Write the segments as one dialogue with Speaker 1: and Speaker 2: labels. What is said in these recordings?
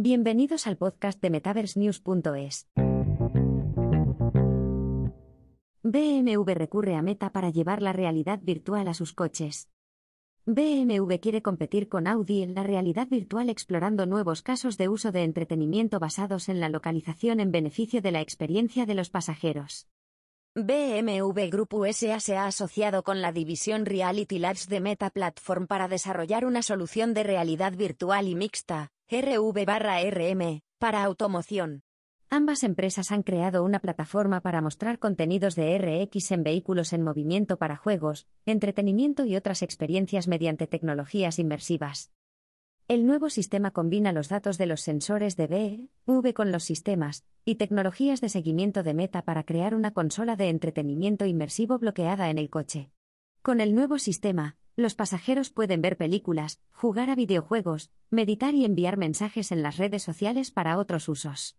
Speaker 1: Bienvenidos al podcast de MetaverseNews.es. BMW recurre a Meta para llevar la realidad virtual a sus coches. BMW quiere competir con Audi en la realidad virtual explorando nuevos casos de uso de entretenimiento basados en la localización en beneficio de la experiencia de los pasajeros. BMW Group USA se ha asociado con la división Reality Labs de Meta Platform para desarrollar una solución de realidad virtual y mixta, RV-RM, para automoción. Ambas empresas han creado una plataforma para mostrar contenidos de RX en vehículos en movimiento para juegos, entretenimiento y otras experiencias mediante tecnologías inmersivas. El nuevo sistema combina los datos de los sensores de B, V con los sistemas y tecnologías de seguimiento de meta para crear una consola de entretenimiento inmersivo bloqueada en el coche. Con el nuevo sistema, los pasajeros pueden ver películas, jugar a videojuegos, meditar y enviar mensajes en las redes sociales para otros usos.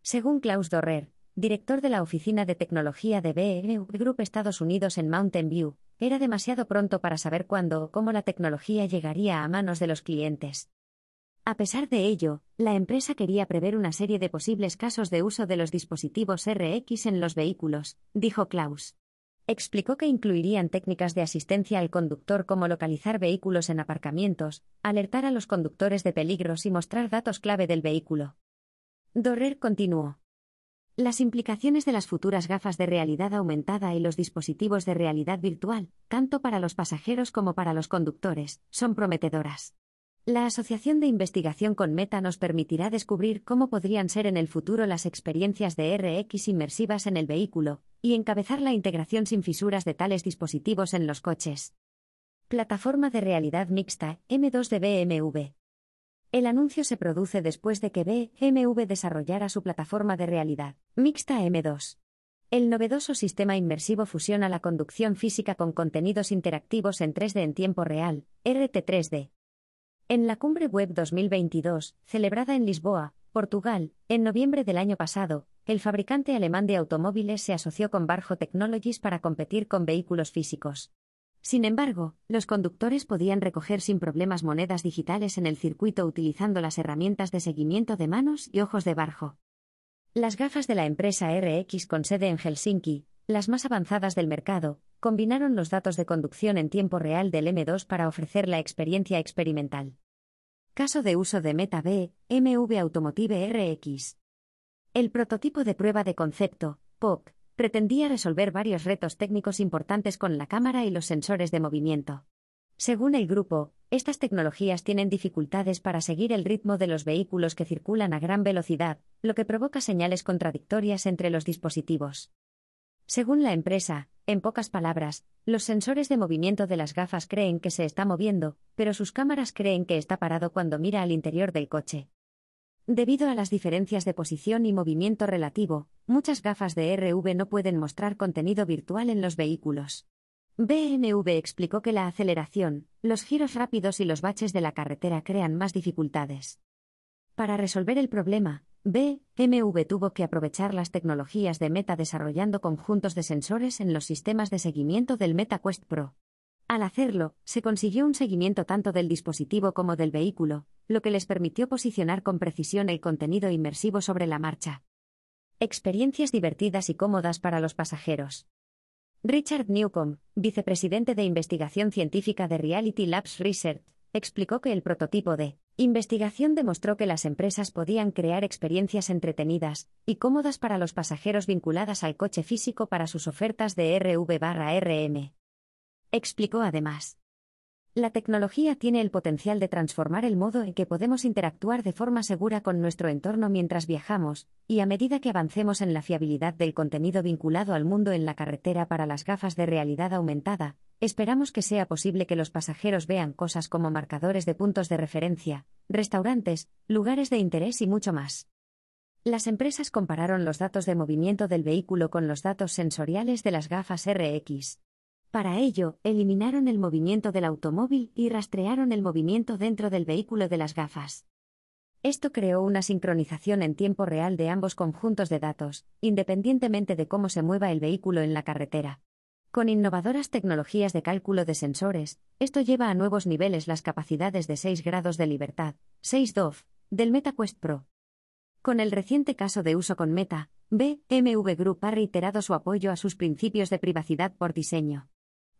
Speaker 1: Según Klaus Dorrer, director de la Oficina de Tecnología de BMW Group Estados Unidos en Mountain View, era demasiado pronto para saber cuándo o cómo la tecnología llegaría a manos de los clientes. A pesar de ello, la empresa quería prever una serie de posibles casos de uso de los dispositivos RX en los vehículos, dijo Klaus. Explicó que incluirían técnicas de asistencia al conductor como localizar vehículos en aparcamientos, alertar a los conductores de peligros y mostrar datos clave del vehículo. Dorrer continuó. Las implicaciones de las futuras gafas de realidad aumentada y los dispositivos de realidad virtual, tanto para los pasajeros como para los conductores, son prometedoras. La Asociación de Investigación con Meta nos permitirá descubrir cómo podrían ser en el futuro las experiencias de RX inmersivas en el vehículo, y encabezar la integración sin fisuras de tales dispositivos en los coches. Plataforma de realidad mixta, M2 de BMW. El anuncio se produce después de que BMW desarrollara su plataforma de realidad mixta M2. El novedoso sistema inmersivo fusiona la conducción física con contenidos interactivos en 3D en tiempo real, RT3D, en la Cumbre Web 2022, celebrada en Lisboa, Portugal, en noviembre del año pasado, el fabricante alemán de automóviles se asoció con Barjo Technologies para competir con vehículos físicos. Sin embargo, los conductores podían recoger sin problemas monedas digitales en el circuito utilizando las herramientas de seguimiento de manos y ojos de Barjo. Las gafas de la empresa RX con sede en Helsinki, las más avanzadas del mercado, combinaron los datos de conducción en tiempo real del M2 para ofrecer la experiencia experimental. Caso de uso de Meta B, MV Automotive RX. El prototipo de prueba de concepto, POC, pretendía resolver varios retos técnicos importantes con la cámara y los sensores de movimiento. Según el grupo, estas tecnologías tienen dificultades para seguir el ritmo de los vehículos que circulan a gran velocidad, lo que provoca señales contradictorias entre los dispositivos. Según la empresa, en pocas palabras, los sensores de movimiento de las gafas creen que se está moviendo, pero sus cámaras creen que está parado cuando mira al interior del coche. Debido a las diferencias de posición y movimiento relativo, muchas gafas de RV no pueden mostrar contenido virtual en los vehículos. BMW explicó que la aceleración, los giros rápidos y los baches de la carretera crean más dificultades. Para resolver el problema, BMW tuvo que aprovechar las tecnologías de Meta desarrollando conjuntos de sensores en los sistemas de seguimiento del MetaQuest Pro. Al hacerlo, se consiguió un seguimiento tanto del dispositivo como del vehículo, lo que les permitió posicionar con precisión el contenido inmersivo sobre la marcha. Experiencias divertidas y cómodas para los pasajeros. Richard Newcomb, vicepresidente de investigación científica de Reality Labs Research, explicó que el prototipo de investigación demostró que las empresas podían crear experiencias entretenidas y cómodas para los pasajeros vinculadas al coche físico para sus ofertas de RV-RM. Explicó además. La tecnología tiene el potencial de transformar el modo en que podemos interactuar de forma segura con nuestro entorno mientras viajamos, y a medida que avancemos en la fiabilidad del contenido vinculado al mundo en la carretera para las gafas de realidad aumentada, Esperamos que sea posible que los pasajeros vean cosas como marcadores de puntos de referencia, restaurantes, lugares de interés y mucho más. Las empresas compararon los datos de movimiento del vehículo con los datos sensoriales de las gafas RX. Para ello, eliminaron el movimiento del automóvil y rastrearon el movimiento dentro del vehículo de las gafas. Esto creó una sincronización en tiempo real de ambos conjuntos de datos, independientemente de cómo se mueva el vehículo en la carretera. Con innovadoras tecnologías de cálculo de sensores, esto lleva a nuevos niveles las capacidades de 6 grados de libertad, 6 DOF, del MetaQuest Pro. Con el reciente caso de uso con Meta, BMW Group ha reiterado su apoyo a sus principios de privacidad por diseño.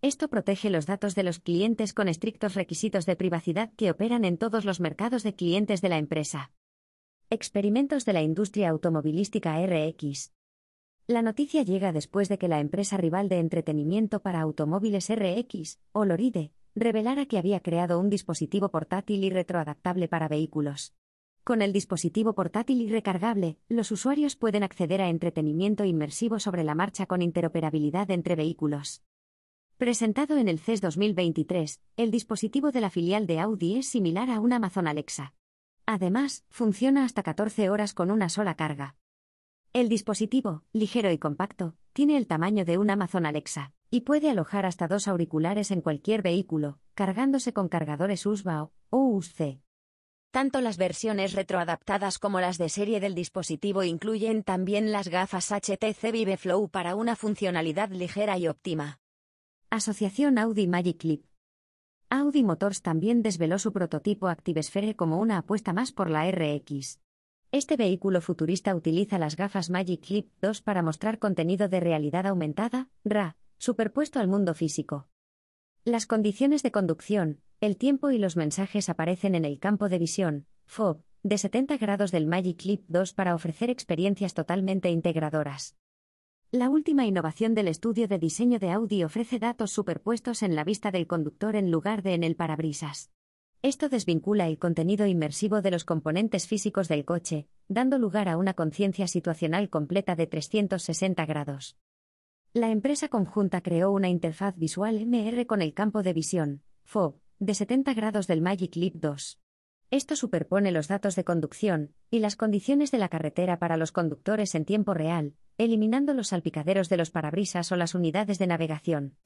Speaker 1: Esto protege los datos de los clientes con estrictos requisitos de privacidad que operan en todos los mercados de clientes de la empresa. Experimentos de la industria automovilística RX. La noticia llega después de que la empresa rival de entretenimiento para automóviles RX, Oloride, revelara que había creado un dispositivo portátil y retroadaptable para vehículos. Con el dispositivo portátil y recargable, los usuarios pueden acceder a entretenimiento inmersivo sobre la marcha con interoperabilidad entre vehículos. Presentado en el CES 2023, el dispositivo de la filial de Audi es similar a un Amazon Alexa. Además, funciona hasta 14 horas con una sola carga. El dispositivo, ligero y compacto, tiene el tamaño de un Amazon Alexa y puede alojar hasta dos auriculares en cualquier vehículo, cargándose con cargadores USB o USB. Tanto las versiones retroadaptadas como las de serie del dispositivo incluyen también las gafas HTC Vive Flow para una funcionalidad ligera y óptima. Asociación Audi Magic Clip. Audi Motors también desveló su prototipo ActiveSphere como una apuesta más por la RX. Este vehículo futurista utiliza las gafas Magic Clip 2 para mostrar contenido de realidad aumentada, RA, superpuesto al mundo físico. Las condiciones de conducción, el tiempo y los mensajes aparecen en el campo de visión, FOB, de 70 grados del Magic Clip 2 para ofrecer experiencias totalmente integradoras. La última innovación del estudio de diseño de Audi ofrece datos superpuestos en la vista del conductor en lugar de en el parabrisas. Esto desvincula el contenido inmersivo de los componentes físicos del coche, dando lugar a una conciencia situacional completa de 360 grados. La empresa conjunta creó una interfaz visual MR con el campo de visión, FOB, de 70 grados del Magic Leap 2. Esto superpone los datos de conducción y las condiciones de la carretera para los conductores en tiempo real, eliminando los salpicaderos de los parabrisas o las unidades de navegación.